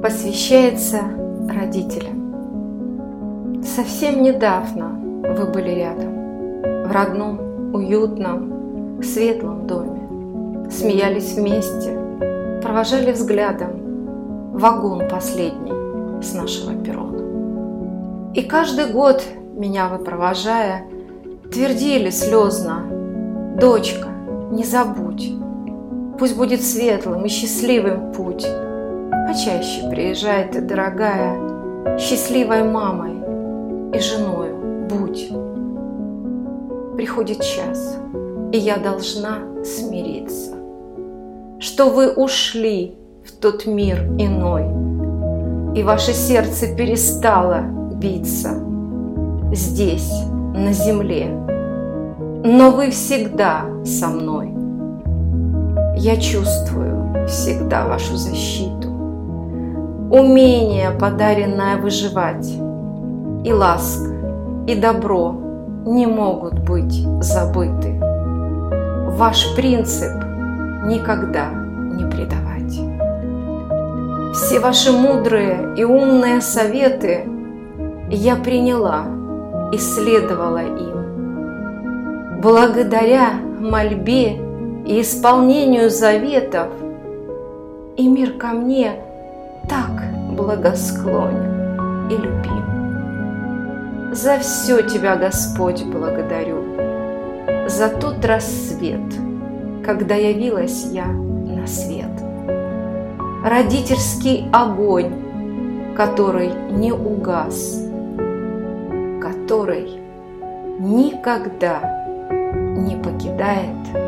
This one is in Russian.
посвящается родителям. Совсем недавно вы были рядом, в родном, уютном, светлом доме. Смеялись вместе, провожали взглядом вагон последний с нашего перрона. И каждый год, меня вы провожая, твердили слезно, «Дочка, не забудь, пусть будет светлым и счастливым путь, Почаще приезжай ты, дорогая, счастливой мамой и женою будь. Приходит час, и я должна смириться, Что вы ушли в тот мир иной, И ваше сердце перестало биться Здесь, на земле, но вы всегда со мной. Я чувствую всегда вашу защиту умение, подаренное выживать, и ласка, и добро не могут быть забыты. Ваш принцип никогда не предавать. Все ваши мудрые и умные советы я приняла и следовала им. Благодаря мольбе и исполнению заветов и мир ко мне – так благосклонен и любим. За все Тебя, Господь, благодарю, за тот рассвет, когда явилась я на свет. Родительский огонь, который не угас, который никогда не покидает.